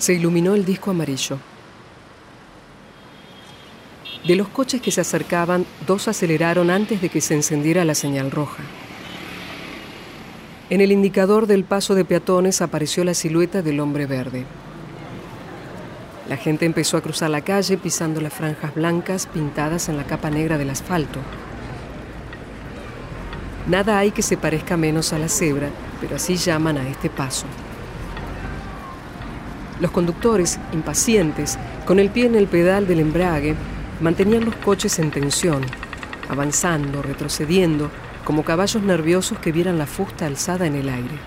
Se iluminó el disco amarillo. De los coches que se acercaban, dos aceleraron antes de que se encendiera la señal roja. En el indicador del paso de peatones apareció la silueta del hombre verde. La gente empezó a cruzar la calle pisando las franjas blancas pintadas en la capa negra del asfalto. Nada hay que se parezca menos a la cebra, pero así llaman a este paso. Los conductores, impacientes, con el pie en el pedal del embrague, mantenían los coches en tensión, avanzando, retrocediendo, como caballos nerviosos que vieran la fusta alzada en el aire.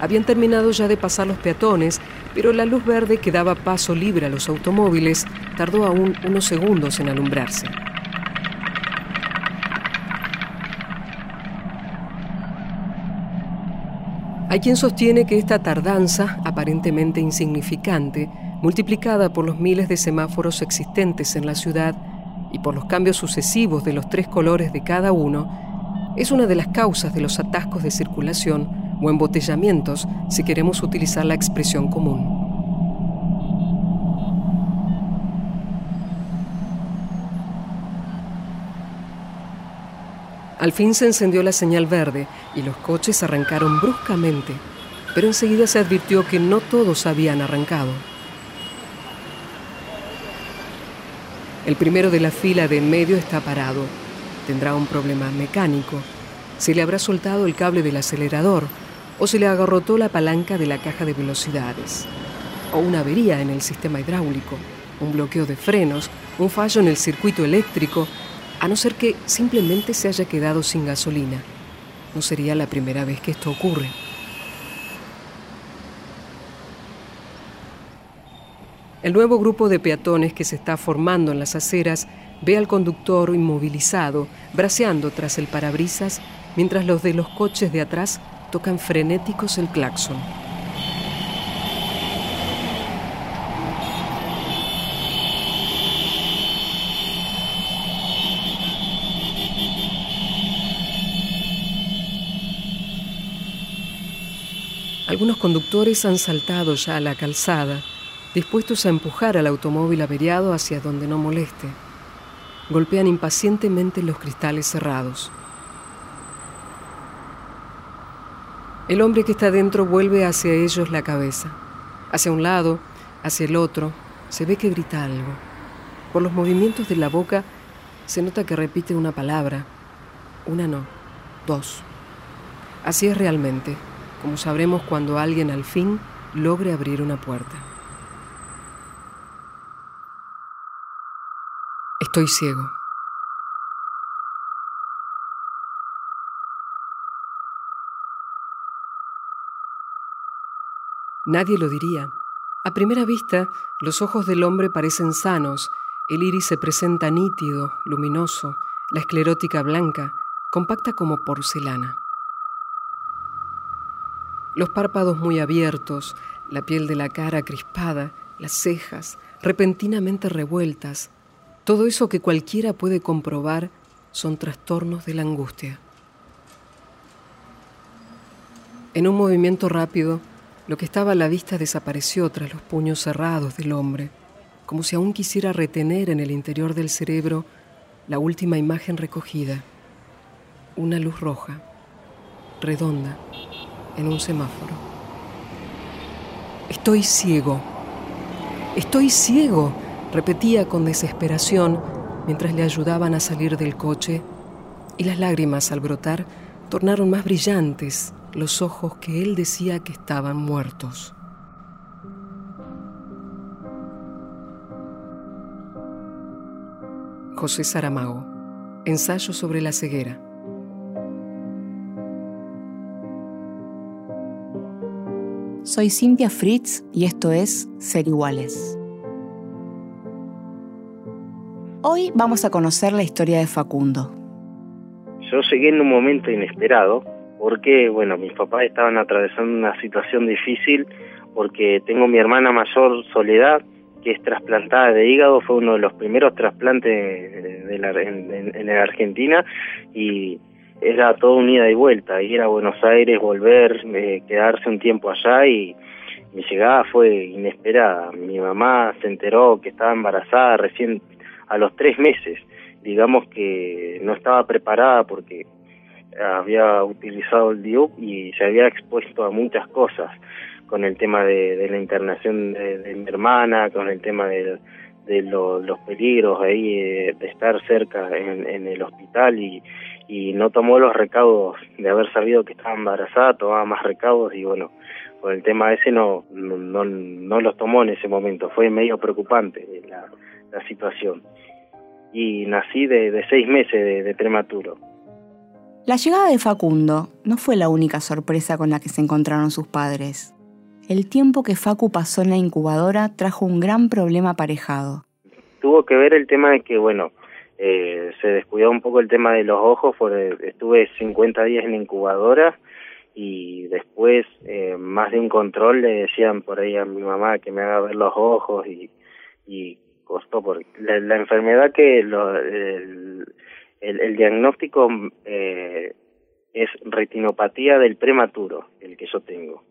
Habían terminado ya de pasar los peatones, pero la luz verde que daba paso libre a los automóviles tardó aún unos segundos en alumbrarse. Hay quien sostiene que esta tardanza, aparentemente insignificante, multiplicada por los miles de semáforos existentes en la ciudad, y por los cambios sucesivos de los tres colores de cada uno, es una de las causas de los atascos de circulación o embotellamientos si queremos utilizar la expresión común. Al fin se encendió la señal verde y los coches arrancaron bruscamente, pero enseguida se advirtió que no todos habían arrancado. El primero de la fila de en medio está parado. Tendrá un problema mecánico. Se le habrá soltado el cable del acelerador o se le agarrotó la palanca de la caja de velocidades. O una avería en el sistema hidráulico, un bloqueo de frenos, un fallo en el circuito eléctrico, a no ser que simplemente se haya quedado sin gasolina. No sería la primera vez que esto ocurre. El nuevo grupo de peatones que se está formando en las aceras ve al conductor inmovilizado, braceando tras el parabrisas, mientras los de los coches de atrás tocan frenéticos el claxon. Algunos conductores han saltado ya a la calzada dispuestos a empujar al automóvil averiado hacia donde no moleste. Golpean impacientemente los cristales cerrados. El hombre que está dentro vuelve hacia ellos la cabeza, hacia un lado, hacia el otro. Se ve que grita algo. Por los movimientos de la boca se nota que repite una palabra. Una no, dos. Así es realmente, como sabremos cuando alguien al fin logre abrir una puerta. Estoy ciego. Nadie lo diría. A primera vista, los ojos del hombre parecen sanos, el iris se presenta nítido, luminoso, la esclerótica blanca, compacta como porcelana. Los párpados muy abiertos, la piel de la cara crispada, las cejas repentinamente revueltas, todo eso que cualquiera puede comprobar son trastornos de la angustia. En un movimiento rápido, lo que estaba a la vista desapareció tras los puños cerrados del hombre, como si aún quisiera retener en el interior del cerebro la última imagen recogida, una luz roja, redonda, en un semáforo. Estoy ciego, estoy ciego, repetía con desesperación mientras le ayudaban a salir del coche, y las lágrimas al brotar tornaron más brillantes los ojos que él decía que estaban muertos. José Saramago, Ensayo sobre la ceguera. Soy Cintia Fritz y esto es Ser Iguales. Hoy vamos a conocer la historia de Facundo. Yo llegué en un momento inesperado porque, bueno, mis papás estaban atravesando una situación difícil porque tengo mi hermana mayor, Soledad, que es trasplantada de hígado, fue uno de los primeros trasplantes la, en, la Argentina y era todo un ida y vuelta, ir a Buenos Aires, volver, eh, quedarse un tiempo allá y, mi llegada fue inesperada. Mi mamá se enteró que estaba embarazada recién a los tres meses. Digamos que no estaba preparada porque había utilizado el DIUP y se había expuesto a muchas cosas con el tema de, la internación de, mi hermana, con el tema de, los peligros ahí eh, de estar cerca en, el hospital y, y no tomó los recaudos de haber sabido que estaba embarazada, tomaba más recaudos y bueno, con el tema ese no, no, no los tomó en ese momento, fue medio preocupante la, la situación. Y nací de, de seis meses de, prematuro. La llegada de Facundo no fue la única sorpresa con la que se encontraron sus padres. El tiempo que Facu pasó en la incubadora trajo un gran problema aparejado. Tuvo que ver el tema de que, bueno, eh, se descuidó un poco el tema de los ojos, porque estuve 50 días en la incubadora y después eh, más de un control le decían por ahí a mi mamá que me haga ver los ojos y, y costó porque la, enfermedad que lo, el, el, diagnóstico eh, es retinopatía del prematuro el que yo tengo.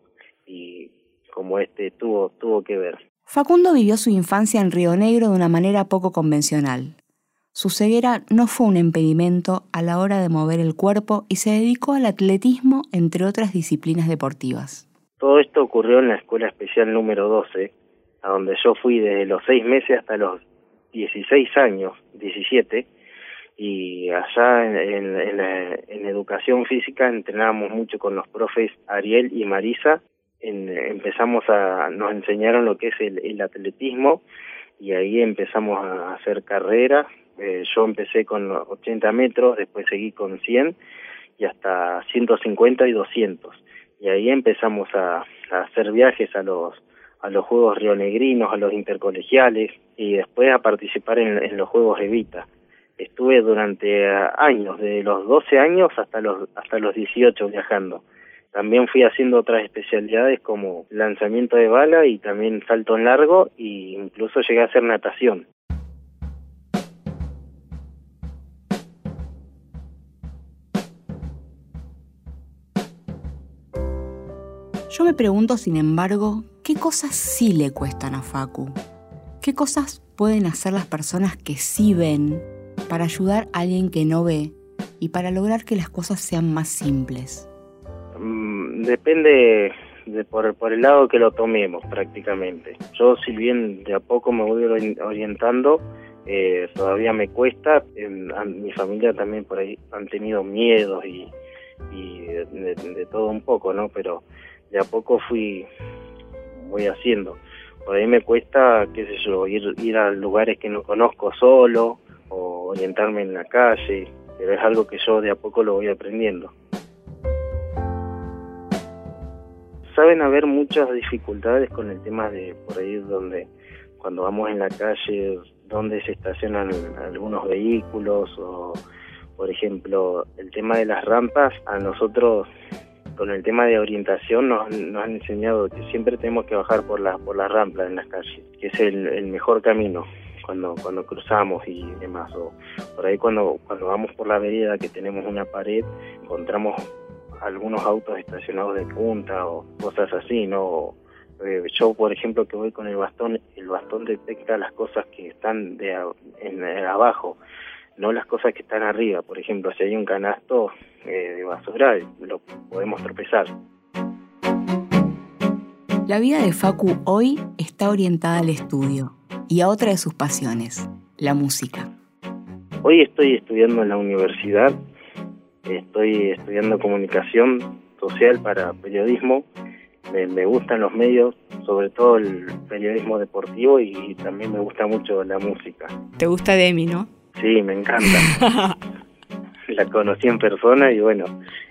Y como este tuvo tuvo que ver. Facundo vivió su infancia en Río Negro de una manera poco convencional su ceguera no fue un impedimento a la hora de mover el cuerpo y se dedicó al atletismo, entre otras disciplinas deportivas. Todo esto ocurrió en la Escuela Especial número 12, a donde yo fui desde los seis meses hasta los 16 años, 17, y allá en, educación física entrenábamos mucho con los profes Ariel y Marisa. empezamos a, nos enseñaron lo que es el atletismo y ahí empezamos a hacer carreras eh, yo empecé con 80 metros, después seguí con 100 y hasta 150 y 200. Y ahí empezamos a, hacer viajes a los a los Juegos Rionegrinos, a los intercolegiales y después a participar en, los Juegos Evita. Estuve durante años, de los 12 años hasta los hasta los 18 viajando. También fui haciendo otras especialidades como lanzamiento de bala y también salto en largo e incluso llegué a hacer natación. Yo me pregunto, sin embargo, ¿qué cosas sí le cuestan a Facu? ¿Qué cosas pueden hacer las personas que sí ven para ayudar a alguien que no ve y para lograr que las cosas sean más simples? Mm, depende de por, el lado que lo tomemos prácticamente. Yo si bien de a poco me voy orientando, eh, todavía me cuesta. mi familia también por ahí han tenido miedos y, de, de, todo un poco, ¿no? Pero de a poco fui voy haciendo. Por ahí me cuesta, qué sé yo, ir, ir a lugares que no conozco solo o orientarme en la calle, pero es algo que yo de a poco lo voy aprendiendo. Saben haber muchas dificultades con el tema de por ahí donde cuando vamos en la calle, donde se estacionan algunos vehículos o por ejemplo el tema de las rampas, a nosotros con el tema de orientación nos, han enseñado que siempre tenemos que bajar por la por la rampa en las calles, que es el, mejor camino cuando cuando cruzamos y demás. O por ahí cuando cuando vamos por la vereda que tenemos una pared encontramos algunos autos estacionados de punta o cosas así no eh, yo por ejemplo que voy con el bastón el bastón detecta las cosas que están de en, abajo no las cosas que están arriba. Por ejemplo, si hay un canasto eh, de basura, lo podemos tropezar. La vida de Facu hoy está orientada al estudio y a otra de sus pasiones, la música. Hoy estoy estudiando en la universidad, estoy estudiando comunicación social para periodismo. Me, me, gustan los medios, sobre todo el periodismo deportivo y también me gusta mucho la música. ¿Te gusta Demi, no? Sí, me encanta. la conocí en persona y bueno,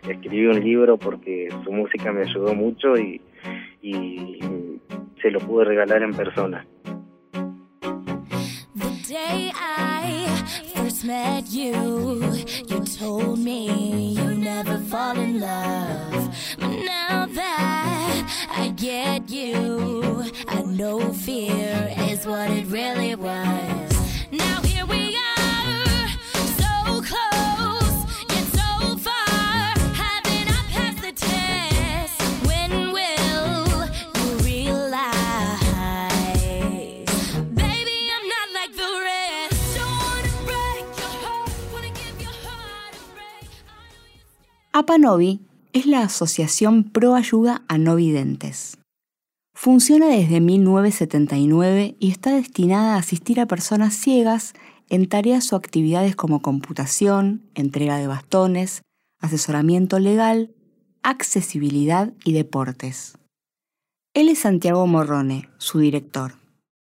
escribí un libro porque su música me ayudó mucho y, y se lo pude regalar en persona. The day I first met you, you told me you never fall in love. But now that I get you, I know fear is what it really was. APANOVI es la Asociación Pro Ayuda a No Videntes. Funciona desde 1979 y está destinada a asistir a personas ciegas en tareas o actividades como computación, entrega de bastones, asesoramiento legal, accesibilidad y deportes. Él es Santiago Morrone, su director.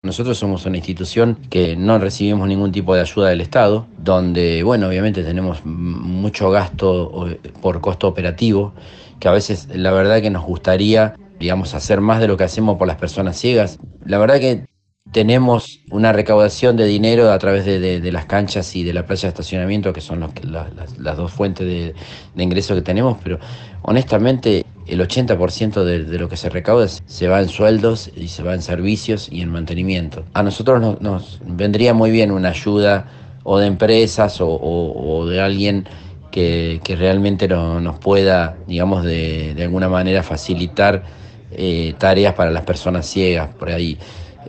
Nosotros somos una institución que no recibimos ningún tipo de ayuda del Estado, donde, bueno, obviamente tenemos mucho gasto por costo operativo, que a veces la verdad que nos gustaría, digamos, hacer más de lo que hacemos por las personas ciegas. La verdad que tenemos una recaudación de dinero a través de, las canchas y de la playa de estacionamiento, que son las, dos fuentes de, ingreso que tenemos, pero honestamente el 80% de, lo que se recauda se va en sueldos y se va en servicios y en mantenimiento. A nosotros nos, vendría muy bien una ayuda o de empresas o, de alguien que, realmente nos pueda, digamos, de, alguna manera facilitar eh, tareas para las personas ciegas por ahí.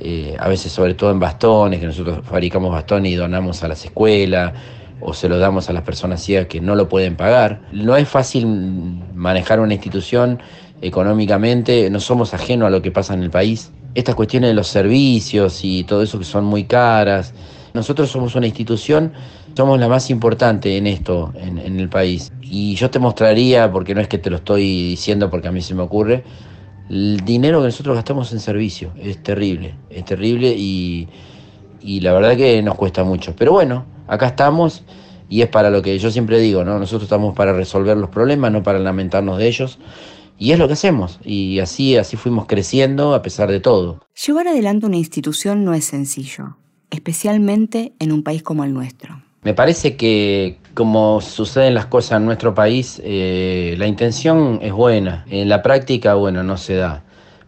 Eh, a veces sobre todo en bastones, que nosotros fabricamos bastones y donamos a las escuelas o se lo damos a las personas ciegas que no lo pueden pagar. No es fácil manejar una institución económicamente, no somos ajenos a lo que pasa en el país. Estas cuestiones de los servicios y todo eso que son muy caras. Nosotros somos una institución, somos la más importante en esto, en, en el país. Y yo te mostraría, porque no es que te lo estoy diciendo porque a mí se me ocurre, el dinero que nosotros gastamos en servicio es terrible, es terrible y, la verdad que nos cuesta mucho. Pero bueno, acá estamos y es para lo que yo siempre digo, ¿no? Nosotros estamos para resolver los problemas, no para lamentarnos de ellos. Y es lo que hacemos, y así, así fuimos creciendo a pesar de todo. Llevar adelante una institución no es sencillo, especialmente en un país como el nuestro. Me parece que como suceden las cosas en nuestro país, eh, la intención es buena, en la práctica, bueno, no se da.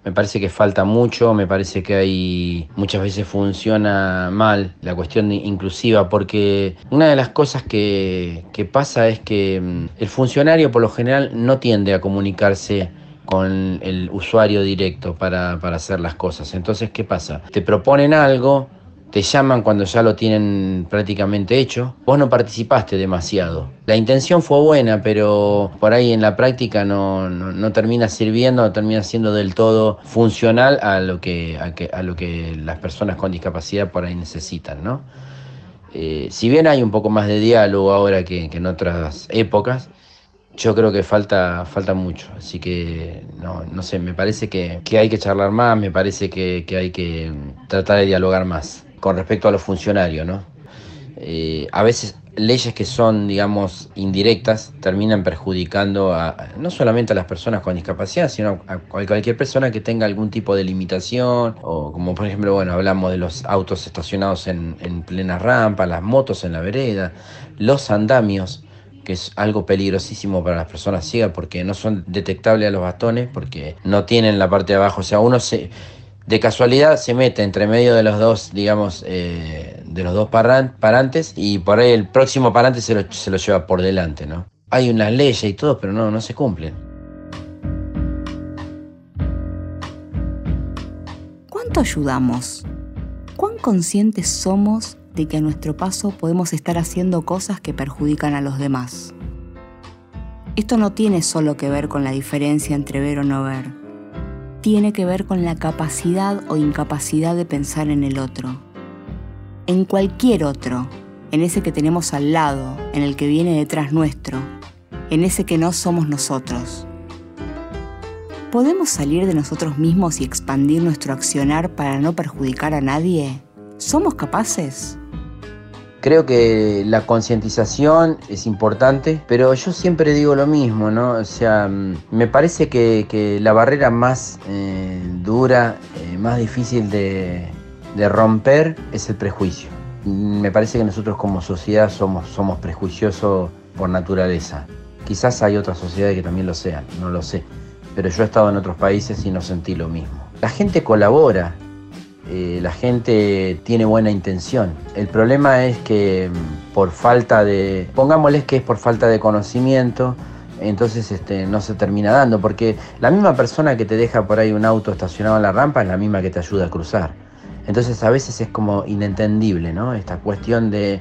Me parece que falta mucho, me parece que hay muchas veces funciona mal la cuestión inclusiva, porque una de las cosas que, pasa es que mm, el funcionario por lo general no tiende a comunicarse con el usuario directo para, para hacer las cosas. Entonces, ¿qué pasa? Te proponen algo, te llaman cuando ya lo tienen prácticamente hecho. Vos no participaste demasiado. La intención fue buena, pero por ahí en la práctica no, no, termina sirviendo, no termina siendo del todo funcional a lo que, a, lo que las personas con discapacidad por ahí necesitan, ¿no? Eh, si bien hay un poco más de diálogo ahora que, en otras épocas, yo creo que falta, falta mucho. Así que, no, no sé, me parece que, hay que charlar más, me parece que, que hay que tratar de dialogar más con respecto a los funcionarios, ¿no? Eh, a veces leyes que son, digamos, indirectas terminan perjudicando a, no solamente a las personas con discapacidad, sino a cualquier persona que tenga algún tipo de limitación, o como por ejemplo, bueno, hablamos de los autos estacionados en, en plena rampa, las motos en la vereda, los andamios que es algo peligrosísimo para las personas ciegas porque no son detectables a los bastones, porque no tienen la parte de abajo, o sea, uno se de casualidad se mete entre medio de los dos, digamos, eh, de los dos parantes y por ahí el próximo parante se lo, se lo lleva por delante, ¿no? Hay unas leyes y todo, pero no, no se cumplen. ¿Cuánto ayudamos? ¿Cuán conscientes somos de que a nuestro paso podemos estar haciendo cosas que perjudican a los demás? Esto no tiene solo que ver con la diferencia entre ver o no ver tiene que ver con la capacidad o incapacidad de pensar en el otro. En cualquier otro, en ese que tenemos al lado, en el que viene detrás nuestro, en ese que no somos nosotros. ¿Podemos salir de nosotros mismos y expandir nuestro accionar para no perjudicar a nadie? ¿Somos capaces? Creo que la concientización es importante, pero yo siempre digo lo mismo, ¿no? O sea, mm, me parece que, la barrera más eh, dura, eh, más difícil de, romper es el prejuicio. Me parece que nosotros como sociedad somos, somos prejuiciosos por naturaleza. Quizás hay otras sociedades que también lo sean, no lo sé. Pero yo he estado en otros países y no sentí lo mismo. La gente colabora, eh, la gente tiene buena intención. El problema es que mm, por falta de, pongámosles que es por falta de conocimiento, entonces este, no se termina dando, porque la misma persona que te deja por ahí un auto estacionado en la rampa es la misma que te ayuda a cruzar. Entonces a veces es como inentendible, ¿no? Esta cuestión de,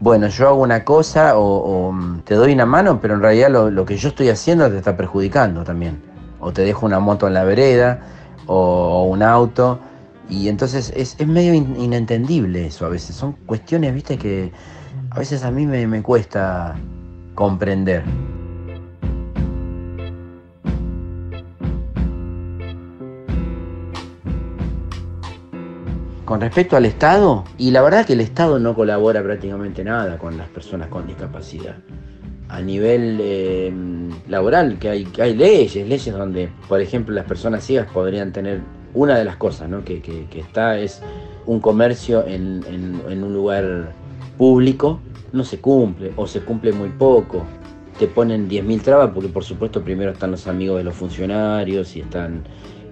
bueno, yo hago una cosa o, mm, te doy una mano, pero en realidad lo, que yo estoy haciendo te está perjudicando también. O te dejo una moto en la vereda o, un auto. Y entonces es, medio inentendible eso a veces. Son cuestiones, viste, que a veces a mí me cuesta comprender. Con respecto al Estado, y la verdad que el Estado no colabora prácticamente nada con las personas con discapacidad. A nivel eh, laboral, que hay, hay leyes, leyes donde, por ejemplo, las personas ciegas podrían tener una de las cosas ¿no? que, está es un comercio en, en un lugar público, no se cumple o se cumple muy poco. Te ponen 10.000 trabas porque por supuesto primero están los amigos de los funcionarios y están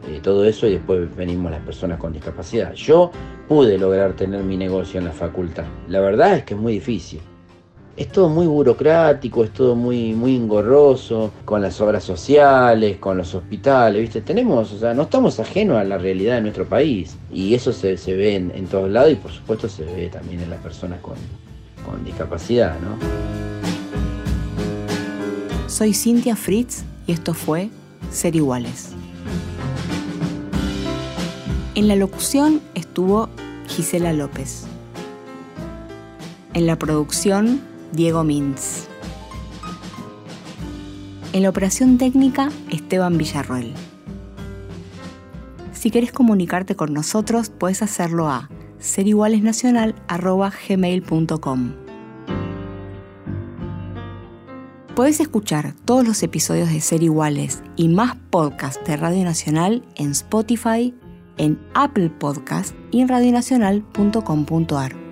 eh, todo eso y después venimos las personas con discapacidad. Yo pude lograr tener mi negocio en la facultad. La verdad es que es muy difícil. Es todo muy burocrático, es todo muy, muy engorroso, con las obras sociales, con los hospitales, ¿viste? Tenemos, o sea, no estamos ajenos a la realidad de nuestro país. Y eso se, ve en, en, todos lados y por supuesto se ve también en las personas con, con discapacidad, ¿no? Soy Cintia Fritz y esto fue Ser Iguales. En la locución estuvo Gisela López. En la producción, Diego Mintz. En la operación técnica, Esteban Villarroel. Si querés comunicarte con nosotros, puedes hacerlo a serigualesnacional.gmail.com Puedes escuchar todos los episodios de Ser Iguales y más podcasts de Radio Nacional en Spotify, en Apple Podcast y en radionacional.com.ar.